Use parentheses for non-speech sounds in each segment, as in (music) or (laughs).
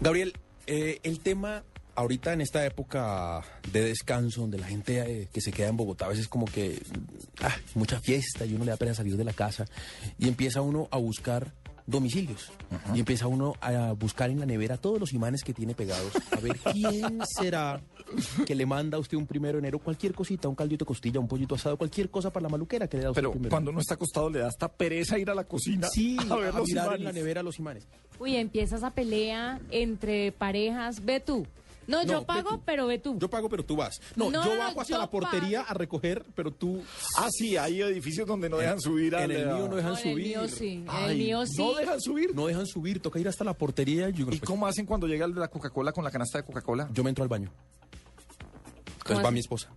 Gabriel, eh, el tema ahorita en esta época de descanso, donde la gente eh, que se queda en Bogotá a veces como que ah, mucha fiesta y uno le da pena salir de la casa y empieza uno a buscar domicilios y empieza uno a buscar en la nevera todos los imanes que tiene pegados a ver quién (laughs) será que le manda a usted un primero de enero cualquier cosita, un caldito de costilla, un pollito asado, cualquier cosa para la maluquera que le da a usted Pero primero. cuando uno está acostado le da hasta pereza ir a la cocina sí, (laughs) a ver a los mirar en la nevera los imanes. Uy, empieza esa pelea entre parejas. Ve tú. No, yo pago, tú. pero ve tú. Yo pago, pero tú vas. No, No, yo bajo hasta yo la portería pago. a recoger, pero tú Ah, sí, hay edificios donde no dejan subir a en el mío no dejan No, en el subir. mío sí. En el mío sí. No dejan subir. No dejan subir, toca ir hasta la portería. Yo, ¿Y pues, cómo hacen cuando llega el de la Coca-Cola con la canasta de Coca-Cola? yo me entro al baño. Entonces va mi esposa.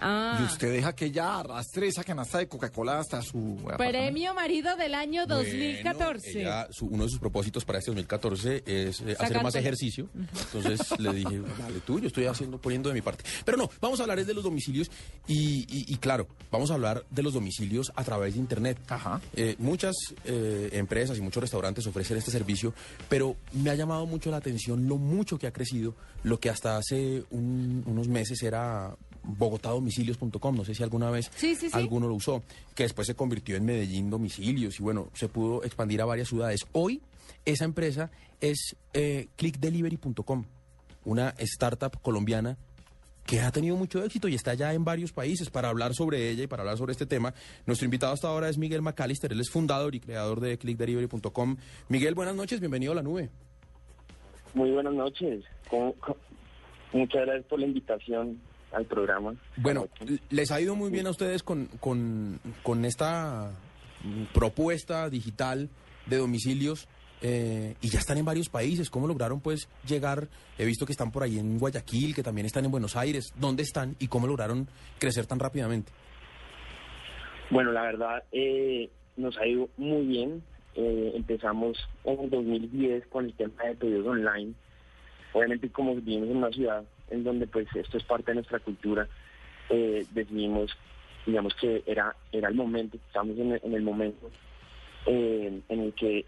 Ah, Y usted deja que ella arrastre esa canasta de Coca-Cola hasta su... premio marido del año 2014. Bueno, ella, su- uno de sus propósitos para este 2014 es eh, hacer más ejercicio. Entonces le dije, (laughs) vale, tú, yo estoy haciendo, poniendo de mi parte. Pero no, vamos a hablar es de los domicilios y, y- y claro, vamos a hablar de los domicilios a través de Internet. Ajá. Eh, muchas eh, empresas y muchos restaurantes ofrecen este servicio, pero me ha llamado mucho la atención lo mucho que ha crecido, lo que hasta hace un- unos meses era bogotadomicilios.com, no sé si alguna vez Sí, sí, sí. alguno lo usó, que después se convirtió en Medellín Domicilios y bueno, se pudo expandir a varias ciudades. Hoy esa empresa es eh, clickdelivery.com, una startup colombiana que ha tenido mucho éxito y está ya en varios países. Para hablar sobre ella y para hablar sobre este tema, nuestro invitado hasta ahora es Miguel McAllister. Él es fundador y creador de clickdelivery.com. Miguel, buenas noches, bienvenido a la nube. Muy buenas noches. ¿Cómo- cómo- Muchas gracias por la invitación al programa. Bueno, les ha ido muy bien a ustedes con, con, con esta mm, propuesta digital de domicilios eh, y ya están en varios países. ¿Cómo lograron pues llegar? He visto que están por ahí en Guayaquil, que también están en Buenos Aires. ¿Dónde están y cómo lograron crecer tan rápidamente? Bueno, la verdad, eh, nos ha ido muy bien. Eh, empezamos en el 2010 con el tema de pedidos online. Obviamente, como vivimos en una ciudad en donde pues esto es parte de nuestra cultura, eh, decidimos, digamos que era, era el momento, estamos en el, en el momento eh, en el que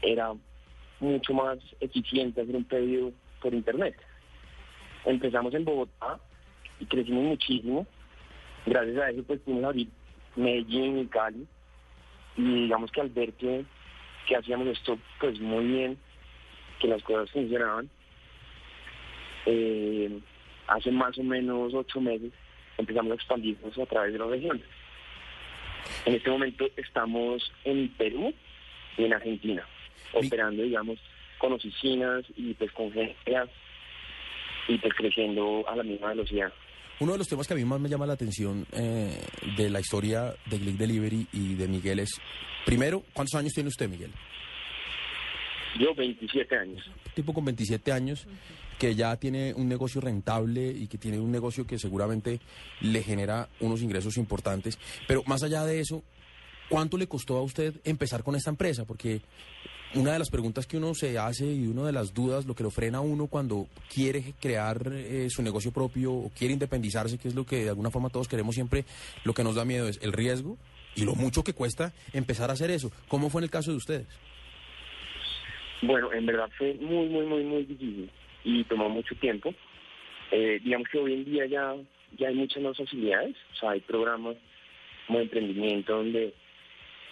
era mucho más eficiente hacer un pedido por internet. Empezamos en Bogotá y crecimos muchísimo. Gracias a eso pues pudimos abrir Medellín y Cali. Y digamos que al ver que, que hacíamos esto pues muy bien, que las cosas funcionaban, eh, hace más o menos ocho meses empezamos a expandirnos a través de la región. En este momento estamos en Perú y en Argentina, Mi- operando, digamos, con oficinas y pues con gente y pues creciendo a la misma velocidad. Uno de los temas que a mí más me llama la atención eh, de la historia de Click Delivery y de Miguel es, primero, ¿cuántos años tiene usted, Miguel? Yo 27 años. tipo con 27 años que ya tiene un negocio rentable y que tiene un negocio que seguramente le genera unos ingresos importantes. Pero más allá de eso, ¿cuánto le costó a usted empezar con esta empresa? Porque una de las preguntas que uno se hace y una de las dudas, lo que lo frena a uno cuando quiere crear eh, su negocio propio o quiere independizarse, que es lo que de alguna forma todos queremos siempre, lo que nos da miedo es el riesgo y lo mucho que cuesta empezar a hacer eso. ¿Cómo fue en el caso de ustedes? Bueno, en verdad fue muy, muy, muy, muy difícil y tomó mucho tiempo. Eh, digamos que hoy en día ya, ya hay muchas más facilidades, o sea, hay programas como emprendimiento donde,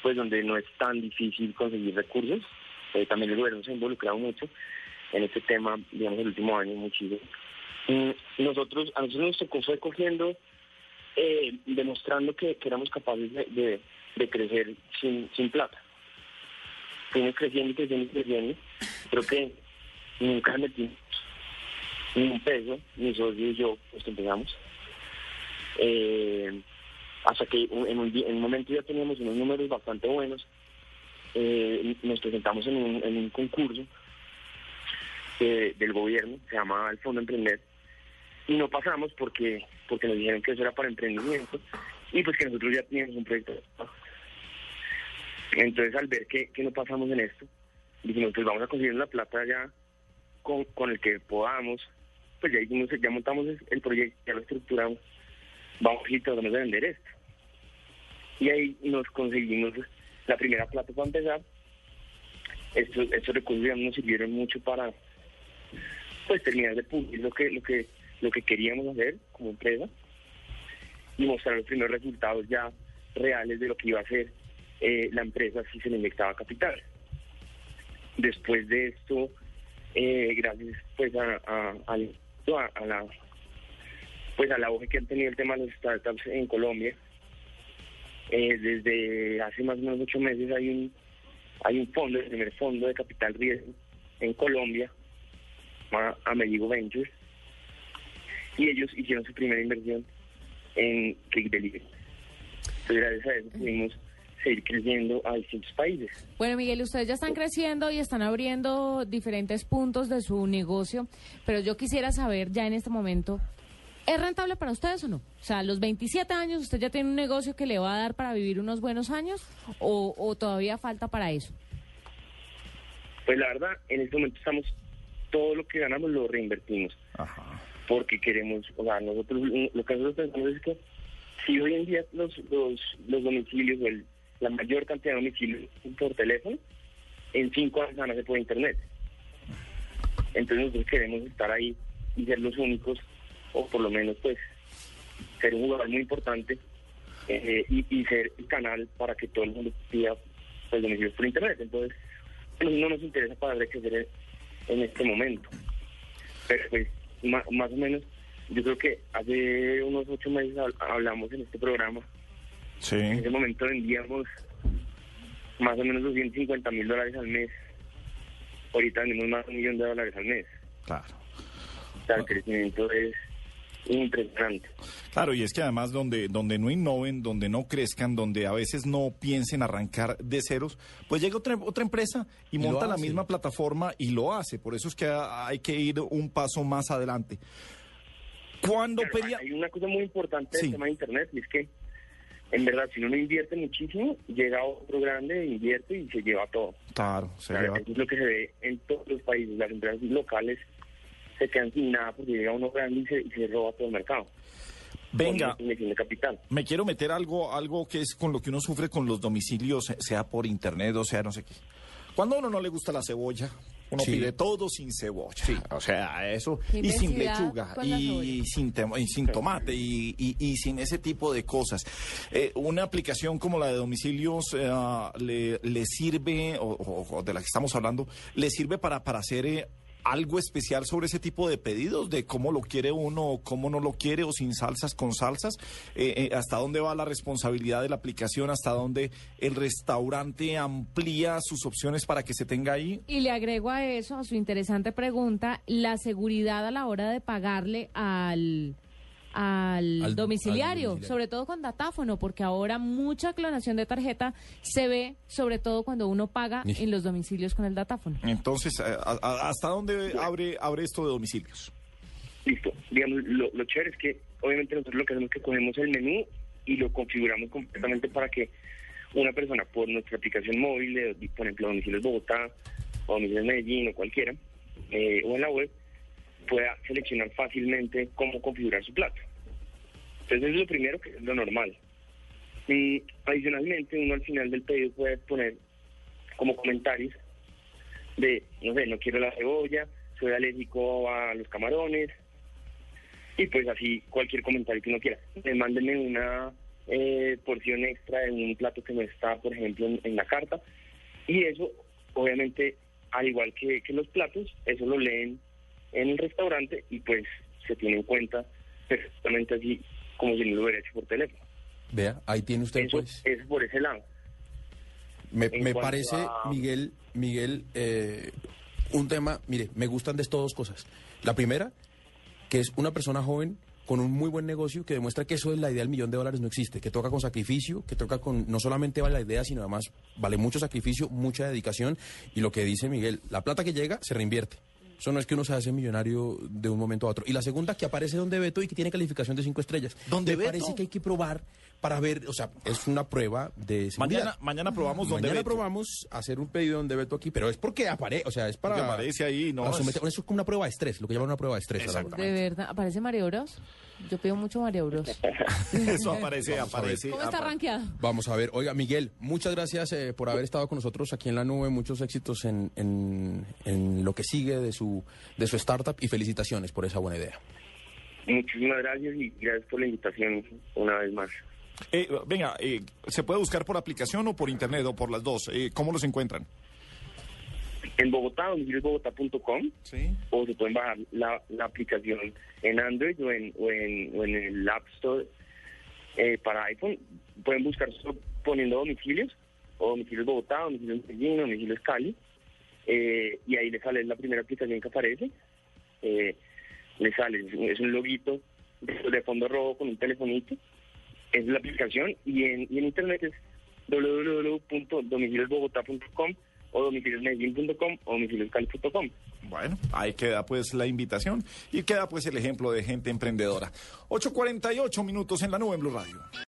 pues, donde no es tan difícil conseguir recursos. Eh, también el gobierno se ha involucrado mucho en este tema, digamos, el último año muchísimo. Mm, Nosotros, a nosotros nos tocó fue cogiendo, eh, demostrando que, éramos capaces de, de- de crecer sin, sin plata fuimos creciendo y creciendo y creciendo. Creo que nunca metimos ni un peso, mi socio y yo, pues empezamos. Eh, hasta que en un, en un momento ya teníamos unos números bastante buenos. Eh, nos presentamos en un, en un concurso eh, del gobierno, se llamaba el Fondo Emprender, y no pasamos porque porque nos dijeron que eso era para emprendimiento y pues que nosotros ya teníamos un proyecto. Entonces al ver que, que no pasamos en esto, dijimos pues vamos a conseguir la plata ya con, con el que podamos, pues ya hicimos, ya montamos el proyecto, ya lo estructuramos, vamos y tratamos de vender esto. Y ahí nos conseguimos la primera plata para empezar. Estos, estos recursos ya nos sirvieron mucho para pues terminar de pulir lo que, lo que, lo que queríamos hacer como empresa y mostrar los primeros resultados ya reales de lo que iba a hacer eh, la empresa si se le inyectaba capital. Después de esto, eh, gracias pues a, la pues a la hoja que han tenido el tema de los startups en Colombia, eh, desde hace más o menos ocho meses hay un hay un fondo, el primer fondo de capital riesgo en Colombia, Amerigo Ventures, y ellos hicieron su primera inversión en Click Delivery. Entonces, gracias a eso pudimos seguir creciendo a distintos países. Bueno, Miguel, ustedes ya están creciendo y están abriendo diferentes puntos de su negocio, pero yo quisiera saber ya en este momento, ¿es rentable para ustedes o no? O sea, a los 27 años, ¿usted ya tiene un negocio que le va a dar para vivir unos buenos años o, o todavía falta para eso? Pues la verdad, en este momento estamos, todo lo que ganamos lo reinvertimos. Ajá. Porque queremos, o sea, nosotros lo que nosotros pensamos es que si hoy en día los, los, los domicilios o el, la mayor cantidad de domicilios por teléfono, en cinco años van a ser por internet. Entonces nosotros queremos estar ahí y ser los únicos, o por lo menos pues ser un jugador muy importante eh, y, ser el canal para que todo el mundo pida pues, domicilios por internet. Entonces no nos interesa para crecer en este momento. Pero pues más, más o menos, yo creo que hace unos ocho meses hablamos en este programa en ese momento vendíamos más o menos 250 mil dólares al mes. Ahorita vendemos más de un millón de dólares al mes. Claro. O sea, el crecimiento es impresionante. Claro, y es que además donde, donde no innoven, donde no crezcan, donde a veces no piensen arrancar de ceros, pues llega otra, otra empresa y, monta la misma plataforma y lo hace. Por eso es que hay que ir un paso más adelante. Cuando Hay una cosa muy importante del tema de Internet y es que en verdad, si uno invierte muchísimo, llega otro grande, invierte y se lleva todo. Claro, se lleva. Eso es lo que se ve en todos los países. Las empresas locales se quedan sin nada porque llega uno grande y se, roba todo el mercado. Venga, me quiero meter algo, algo que es con lo que uno sufre con los domicilios, sea por internet o sea no sé qué. Cuando a uno no le gusta la cebolla, uno pide todo sin cebolla. Sí. O sea, eso. Y sin lechuga, y sin, sin, tomate, y, sin ese tipo de cosas. Eh, una aplicación como la de domicilios eh, le, le, sirve, o, de la que estamos hablando, le sirve para, para hacer eh, algo especial sobre ese tipo de pedidos, de cómo lo quiere uno o cómo no lo quiere, o sin salsas, con salsas, eh, eh, hasta dónde va la responsabilidad de la aplicación, hasta dónde el restaurante amplía sus opciones para que se tenga ahí. Y le agrego a eso, a su interesante pregunta, la seguridad a la hora de pagarle al al, domiciliario, sobre todo con datáfono, porque ahora mucha clonación de tarjeta se ve, sobre todo cuando uno paga en los domicilios con el datáfono. Entonces, ¿hasta dónde abre, abre esto de domicilios? Listo. Digamos, lo, lo chévere es que obviamente nosotros lo que hacemos es que cogemos el menú y lo configuramos completamente para que una persona por nuestra aplicación móvil, por ejemplo, domicilios Bogotá o domicilios Medellín o cualquiera, eh, o en la web, pueda seleccionar fácilmente cómo configurar su plato. Entonces es lo primero que es lo normal. Y adicionalmente uno al final del pedido puede poner como comentarios de, no sé, no quiero la cebolla, soy alérgico a los camarones, y pues así cualquier comentario que uno quiera. Eh, mándenme una eh, porción extra de un plato que no está, por ejemplo, en, la carta, y eso, obviamente, al igual que los platos, eso lo leen en el restaurante y pues se tiene en cuenta perfectamente así como si no lo hubiera hecho por teléfono. Vea, ahí tiene usted eso, pues. Es por ese lado. Me, me parece, Miguel, Miguel, eh, un tema, mire, me gustan de estas dos cosas. La primera, que es una persona joven con un muy buen negocio que demuestra que eso es la idea del millón de dólares no existe, que toca con sacrificio, que toca con, no solamente vale la idea, sino además vale mucho sacrificio, mucha dedicación y lo que dice Miguel, la plata que llega se reinvierte Eso no es que uno se hace millonario de un momento a otro. Y la segunda, que aparece donde Beto y que tiene calificación de cinco estrellas. ¿Dónde Me Beto? parece que hay que probar para ver, o sea, es una prueba de seguridad. Mañana, mañana probamos donde Mañana Beto. probamos hacer un pedido donde Beto aquí, pero es porque aparece, o sea, es para... Porque aparece ahí, ¿no? para someter- eso es como una prueba de estrés, lo que llaman una prueba de estrés. a la hora. Exacto. De verdad, ¿aparece Mario Bros? Yo pido mucho Mario Bros. (laughs) Eso aparece, aparece. ¿Cómo está rankeado? Vamos a ver, oiga, Miguel, muchas gracias eh, por haber estado con nosotros aquí en la nube, muchos éxitos en, en, en lo que sigue de su, de su startup y felicitaciones por esa buena idea. Muchísimas gracias y gracias por la invitación una vez más. Eh, venga, eh, ¿se puede buscar por aplicación o por internet o por las dos? Eh, ¿Cómo los encuentran? En Bogotá, domiciliosbogotá.com Sí. o se pueden bajar la, la aplicación en Android o en, o en, o en el App Store eh, para iPhone. Pueden buscar solo poniendo domicilios o domicilios Bogotá, domicilios Medellín, domicilios Cali eh, y ahí les sale la primera aplicación que aparece. Eh, le sale, es un- loguito de, de fondo rojo con un telefonito. Es la aplicación y en, y en internet es www.domiciliosbogotá.com o domiciliosmedellín.com o domicilioscali.com. Bueno, ahí queda pues la invitación y queda pues el ejemplo de gente emprendedora. 8.48 minutos en la nube en Blue Radio.